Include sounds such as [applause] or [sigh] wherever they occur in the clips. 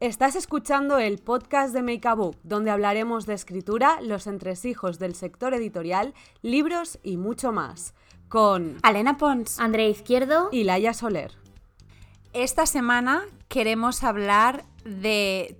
Estás escuchando el podcast de Make a Book, donde hablaremos de escritura, los entresijos del sector editorial, libros y mucho más. Con Alena Pons. Andrea Izquierdo. y Laia Soler. Esta semana queremos hablar de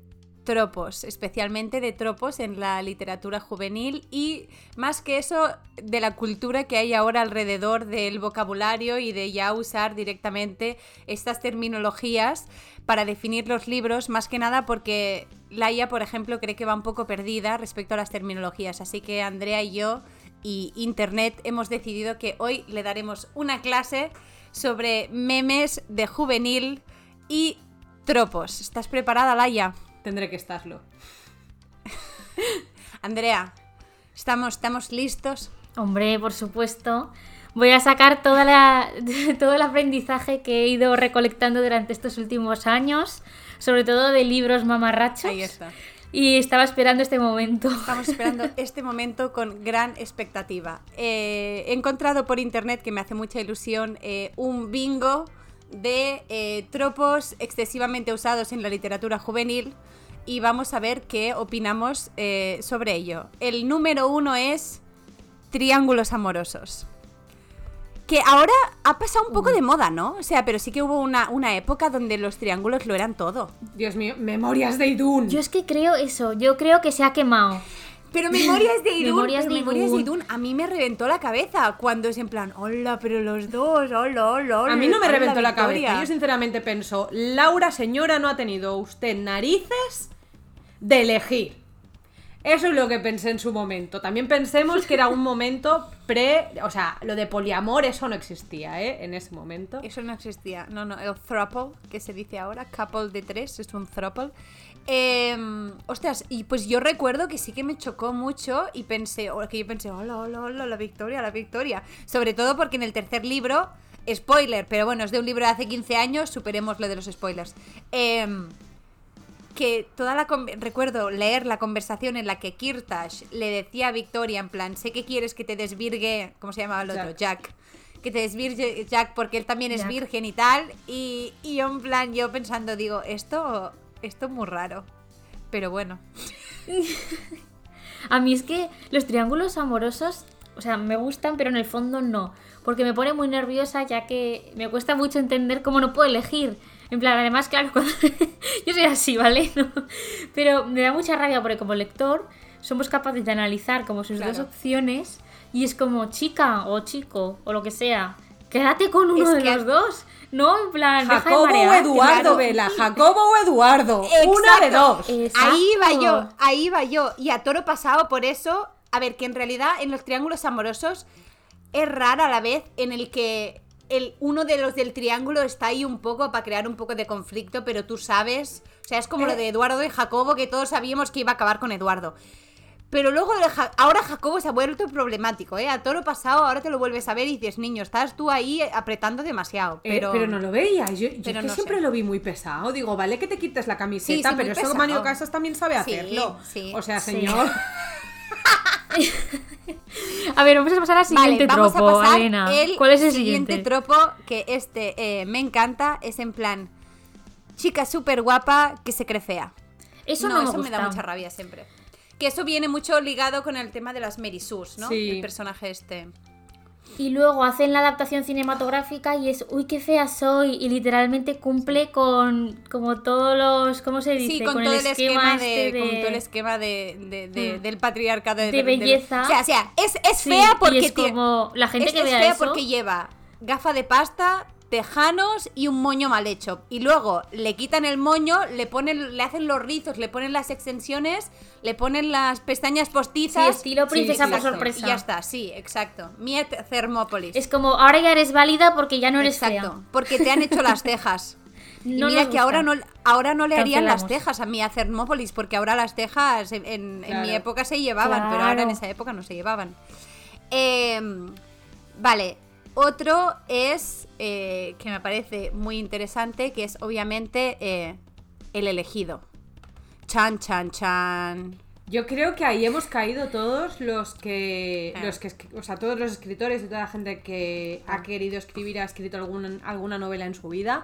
tropos, especialmente de tropos en la literatura juvenil y más que eso de la cultura que hay ahora alrededor del vocabulario y de ya usar directamente estas terminologías para definir los libros, más que nada porque Laia, por ejemplo, cree que va un poco perdida respecto a las terminologías, así que Andrea y yo y Internet hemos decidido que hoy le daremos una clase sobre memes de juvenil y tropos. ¿Estás preparada, Laia? Tendré que estarlo. [laughs] Andrea, ¿estamos, estamos listos? Hombre, por supuesto. Voy a sacar toda la, [laughs] todo el aprendizaje que he ido recolectando durante estos últimos años, sobre todo de libros mamarrachos. Ahí está. Y estaba esperando este momento. Estamos esperando [laughs] este momento con gran expectativa. Eh, he encontrado por internet, que me hace mucha ilusión, eh, un bingo de eh, tropos excesivamente usados en la literatura juvenil y vamos a ver qué opinamos eh, sobre ello. El número uno es triángulos amorosos. Que ahora ha pasado un poco de moda, ¿no? O sea, pero sí que hubo una, una época donde los triángulos lo eran todo. Dios mío, memorias de Idún. Yo es que creo eso, yo creo que se ha quemado. Pero Memorias de Idún, Memorias pero de Memorias de. Idún, a mí me reventó la cabeza cuando es en plan, hola, pero los dos, hola, hola, hola. A mí no me reventó la Victoria". cabeza. Yo sinceramente pienso, Laura señora, no ha tenido usted narices de elegir. Eso es lo que pensé en su momento. También pensemos que era un momento pre... O sea, lo de poliamor, eso no existía, ¿eh? En ese momento. Eso no existía. No, no, el throuple, que se dice ahora, couple de tres, es un throuple. Eh, ostras, y pues yo recuerdo que sí que me chocó mucho y pensé, o que yo pensé, hola, hola, hola, la victoria, la victoria. Sobre todo porque en el tercer libro, spoiler, pero bueno, es de un libro de hace 15 años, superemos lo de los spoilers. Em, que toda la recuerdo leer la conversación en la que Kirtash le decía a Victoria en plan, sé que quieres que te desvirgue, ¿cómo se llamaba el otro? Jack. Que te desvirgue Jack porque él también es virgen y tal. Y, y yo en plan, yo pensando, digo, esto, esto es muy raro. Pero bueno. [laughs] A mí es que los triángulos amorosos, o sea, me gustan, pero en el fondo no. Porque me pone muy nerviosa ya que me cuesta mucho entender cómo no puedo elegir. En plan, además, claro, [laughs] cuando... yo soy así, ¿vale? [laughs] No. Pero me da mucha rabia porque como lector somos capaces de analizar como sus dos opciones y es como chica o chico o lo que sea. Quédate con uno Es de que- los dos. No, en plan, deja de Jacobo o Eduardo, claro. Vela. Jacobo o Eduardo. Una de Exacto. dos. Exacto. Ahí va yo, ahí va yo. Y a toro pasado por eso, a ver, que en realidad en los triángulos amorosos es rara a la vez en el que el, uno de los del triángulo está ahí un poco para crear un poco de conflicto, pero tú sabes, o sea, es como lo de Eduardo y Jacobo, que todos sabíamos que iba a acabar con Eduardo. Pero luego, de Ja- ahora Jacobo se ha vuelto problemático, ¿eh? A toro pasado, ahora te lo vuelves a ver y dices, niño, estás tú ahí apretando demasiado. Eh, Pero, no lo veía. Yo, yo Pero es que no siempre sé. lo vi muy pesado. Digo, vale que te quites la camiseta, Sí, sí, pero eso pesado. Mario Casas también sabe Sí, hacerlo. sí. O sea, Sí. señor. [laughs] A ver, vamos a pasar al siguiente vale, vamos tropo, a pasar Elena. el ¿Cuál es el siguiente, siguiente? tropo? Que este eh, me encanta, es en plan chica súper guapa que se cree fea. Eso no, me eso me da mucha rabia siempre. Que eso viene mucho ligado con el tema de las Merisus, ¿no? Sí. El personaje este. Y luego hacen la adaptación cinematográfica y es, uy, qué fea soy. Y literalmente cumple con como todos los, ¿cómo se dice? Sí, con, todo el esquema, de, este con todo el esquema de, de- de- del patriarcado De belleza. o sea, o sea, es, es Sí, fea y porque es tie- como la gente es, que es vea fea eso. porque lleva gafa de pasta, tejanos y un moño mal hecho. Y luego le quitan el moño, le ponen, le hacen los rizos, le ponen las extensiones, le ponen las pestañas Sí, postizas. estilo princesa por exacto. sorpresa. Y ya está, sí, exacto. Miet Thermópolis. Es como, ahora ya eres válida porque ya no eres exacto, fea. porque te han hecho las cejas. [laughs] Y No mira que ahora no, ahora no le harían las tejas a mí a Thermópolis, porque ahora las tejas en, en- en mi época se llevaban, pero ahora en esa época no se llevaban. Em, vale, otro es eh, que me parece muy interesante, que es obviamente eh, el elegido. Chan, chan, chan. Yo creo que ahí hemos caído todos los que, Ah. los que, o sea, todos los escritores y toda la gente que Ah. ha querido escribir, ha escrito algún- alguna novela en su vida.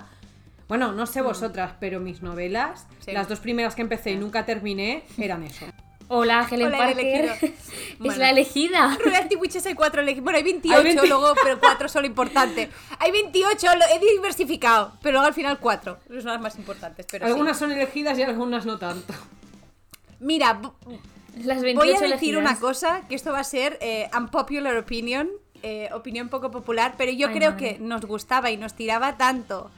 Bueno, no sé vosotras, pero mis novelas, Sí. las dos primeras que empecé y nunca terminé, eran eso. Hola, Helen Hola, el Parker. [laughs] es Bueno. la elegida. Reality Witches hay cuatro elegidos. Bueno, hay 28 Hay 20. luego, pero cuatro son importantes. Hay 28, lo he diversificado, pero luego al final cuatro. Son las más importantes, pero sí. algunas son elegidas y algunas no tanto. Mira, bu- Las 28 voy a decir elegidas. una cosa, que esto va a ser eh, unpopular opinion, eh, opinión poco popular, pero yo Ay, creo madre. que nos gustaba y nos tiraba tanto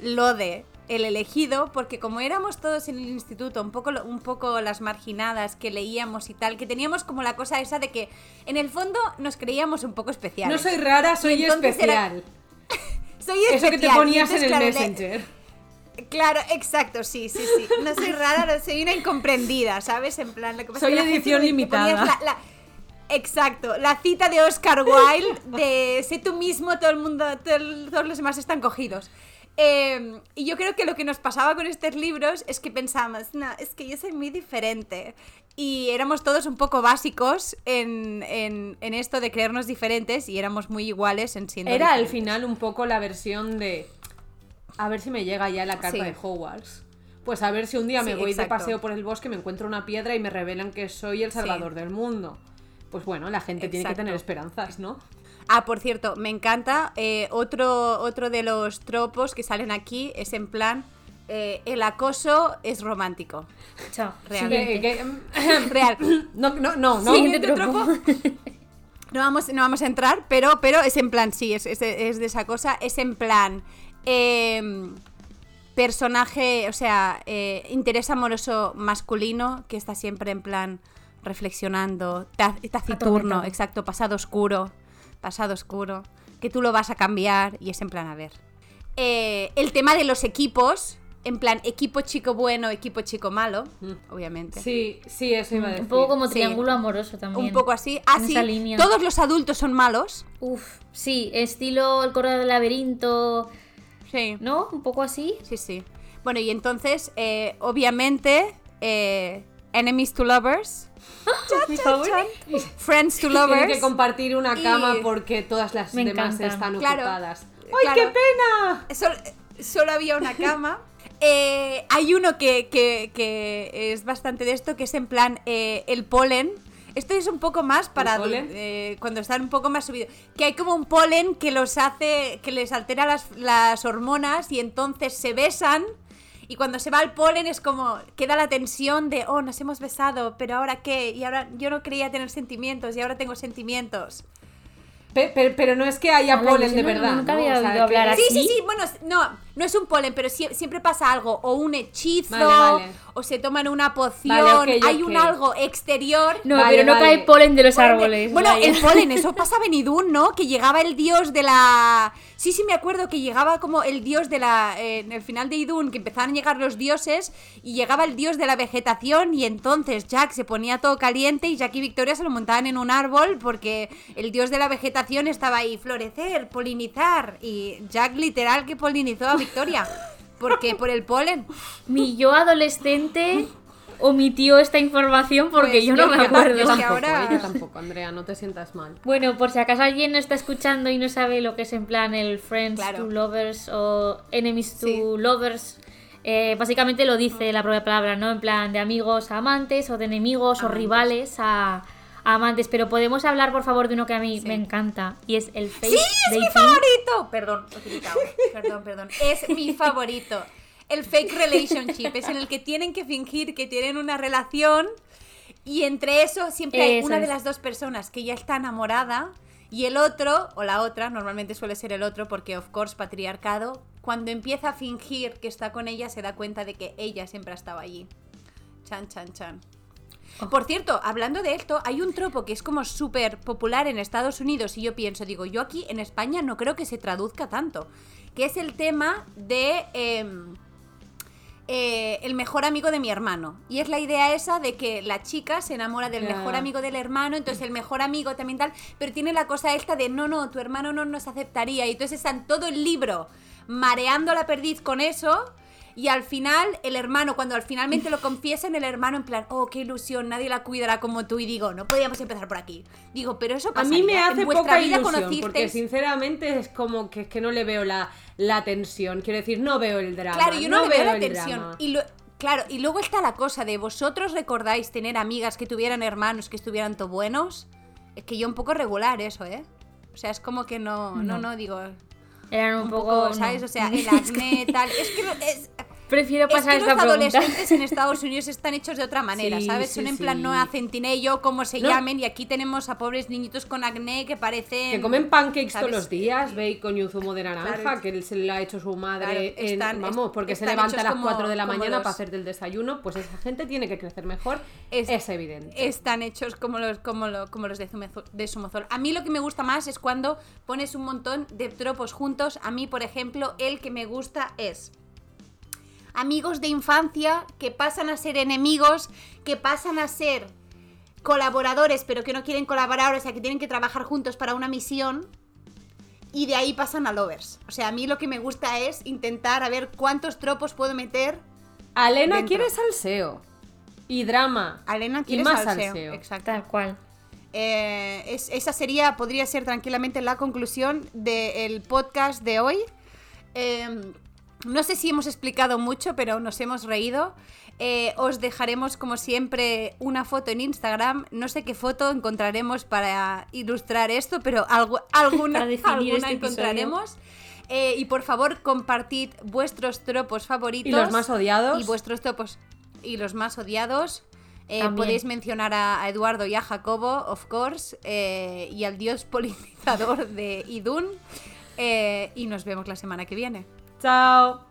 lo de el elegido, porque como éramos todos en el instituto, un poco, un poco las marginadas que leíamos y tal, que teníamos como la cosa esa de que en el fondo nos creíamos un poco especiales. No soy rara, soy era- especial. [laughs] Soy Eso que te especial, ponías en el claro, le- Messenger. Claro, exacto, sí, sí, sí. No soy rara, soy una incomprendida, ¿sabes? En plan, lo que pasa Soy es que edición limitada. la- la- Exacto, la cita de Oscar Wilde de sé tú mismo, todo el mundo, todo todos los demás están cogidos. Eh, y yo creo que lo que nos pasaba con estos libros es que pensábamos, no, es que yo soy muy diferente. Y éramos todos un poco básicos en, en- en esto de creernos diferentes y éramos muy iguales en siendo Era al final un poco la versión de. A ver si me llega ya la carta Sí. de Hogwarts. Pues a ver si un día me Sí, voy exacto. de paseo por el bosque, me encuentro una piedra y me revelan que soy el salvador del mundo. Pues bueno, la gente tiene que tener esperanzas, ¿no? Ah, por cierto, me encanta. eh, otro, otro de los tropos que salen aquí es en plan. eh, el acoso es romántico. Chao. Real. Que- que- Real. [laughs] no, no, no, no. Siguiente Siguiente tropo. [laughs] No vamos, no vamos a entrar, pero, pero es en plan, sí, es, es de, es de esa cosa. Es en plan. em, personaje, o sea, eh, interés amoroso masculino que está siempre en plan reflexionando, ta- taciturno, exacto, pasado oscuro, pasado oscuro, que tú lo vas a cambiar y es en plan, a ver. Eh, el tema de los equipos, en plan, equipo chico bueno, equipo chico malo, Mm. obviamente. Sí, sí, eso iba a decir. Un poco como Sí. triángulo amoroso también. Un poco así. Ah, sí, línea. todos los adultos son malos. Uf, sí, estilo el correo del laberinto, Sí. ¿no? Un poco así. Sí, sí. Bueno, y entonces, eh, obviamente, eh, enemies to lovers, [gasps] Mi favorito. friends to Tienen lovers. que compartir una Y- cama porque todas las Me demás encantan. están Claro, ocupadas. ¡Ay, claro. qué pena! Sol- solo había una cama. [laughs] Eh, hay uno que, que- que es bastante de esto, que es en plan eh, el polen. Esto es un poco más para eh, cuando están un poco más subidos. Que hay como un polen que los hace, que les altera las, las hormonas y entonces se besan. Y cuando se va el polen es como queda la tensión de, oh, nos hemos besado, pero ahora qué? Y ahora yo no creía tener sentimientos y ahora tengo sentimientos. Pe- Pero, pero no es que haya Hola, polen de no- verdad. nunca ¿no? había O sea, oído hablar que- Sí, sí, ¿Así? sí, bueno, no, no es un polen, pero sie- siempre pasa algo, o un hechizo, Vale, vale. o se toman una poción, Vale, hay un algo exterior. No, Vale, pero no vale. cae polen de los Polen de- árboles. Bueno, vaya. el polen, eso [laughs] pasaba en Idún, ¿no? Que llegaba el dios de la... Sí, sí, me acuerdo que llegaba como el dios de la... eh, en el final de Idún, que empezaban a llegar los dioses, y llegaba el dios de la vegetación, y entonces Jack se ponía todo caliente, y Jack y Victoria se lo montaban en un árbol, porque el dios de la vegetación estaba ahí, florecer, polinizar, y Jack literal que polinizó a Victoria. Porque por el polen. Mi yo adolescente omitió esta información porque Pues yo no yo- me yo acuerdo. Yo que tampoco, ahora- eh, yo tampoco, Andrea, no te sientas mal. Bueno, por si acaso alguien no está escuchando y no sabe lo que es en plan el Friends Claro. to Lovers o Enemies to Sí. Lovers, eh, básicamente lo dice la propia palabra, ¿no? En plan de amigos a amantes o de enemigos o Amantes. rivales a, a amantes. Pero podemos hablar, por favor, de uno que a mí Sí. me encanta y es el fake ¡Sí, es mi favorito! Perdón. Perdón, perdón. Es mi favorito. El fake relationship es en el que tienen que fingir que tienen una relación y entre eso siempre hay Eso una de las dos personas que ya está enamorada y el otro, o la otra, normalmente suele ser el otro porque, of course, patriarcado, cuando empieza a fingir que está con ella se da cuenta de que ella siempre ha estado allí. Chan, chan, chan. Por cierto, hablando de esto, hay un tropo que es como súper popular en Estados Unidos y yo pienso, digo, yo aquí en España no creo que se traduzca tanto, que es el tema de em, eh, el mejor amigo de mi hermano. Y es la idea esa de que la chica se enamora del mejor amigo del hermano, entonces el mejor amigo también tal, pero tiene la cosa esta de, no, no, tu hermano no nos aceptaría, y entonces están todo el libro mareando la perdiz con eso. Y al final, el hermano, cuando al finalmente lo confiesan, el hermano en plan, oh, qué ilusión, nadie la cuidará como tú. Y digo, no podíamos empezar por aquí. Digo, pero eso A pasa. mí me hace poca ilusión, conocisteis... porque sinceramente es como que, es que no le veo la, la tensión. Quiero decir, no veo el drama. Claro, yo no, le veo la tensión. drama. Y lo- claro, y luego está la cosa de vosotros recordáis tener amigas que tuvieran hermanos que estuvieran to buenos. Es que yo un poco regular eso, ¿eh? O sea, es como que no, no, no, No. digo. Eran un, Un poco, poco, no. ¿sabes? O sea, [laughs] el acné, tal. Es que, es, Prefiero es pasar que los esta pregunta. adolescentes en [laughs] Estados Unidos están hechos de otra manera, Sí, ¿sabes? sí, Son en plan no hacen tinello, como se No. llamen, y aquí tenemos a pobres niñitos con acné que parecen. Que comen pancakes ¿sabes? todos los días, bacon y un zumo de naranja, Claro. que se le ha hecho su madre, Claro, en- están- vamos, porque se levanta a las como- 4 de la mañana los- para hacerte el desayuno, pues esa gente tiene que crecer mejor, Es- es, evidente. están hechos como los, como lo- como los de, Zumezo- de Sumozol. A mí lo que me gusta más es cuando pones un montón de tropos juntos. A mí, por ejemplo, el que me gusta es amigos de infancia que pasan a ser enemigos, que pasan a ser colaboradores, pero que no quieren colaborar, o sea, que tienen que trabajar juntos para una misión. Y de ahí pasan a lovers. O sea, a mí lo que me gusta es intentar a ver cuántos tropos puedo meter. Alena dentro. quiere salseo y drama. Elena y quiere más salseo. salseo. Exacto. Tal cual. Eh, es- esa sería, podría ser tranquilamente la conclusión del podcast de hoy. Eh, no sé si hemos explicado mucho, pero nos hemos reído. Eh, os dejaremos, como siempre, una foto en Instagram. No sé qué foto encontraremos para ilustrar esto, pero algo- [laughs] alguna, alguna este encontraremos. Eh, y por favor, compartid vuestros tropos favoritos. Y los más odiados. Y vuestros tropos. Y los más odiados. Eh, podéis mencionar a, a Eduardo y a Jacobo, of course, y al dios polinizador de Idun. Y nos vemos la semana que viene. Chao.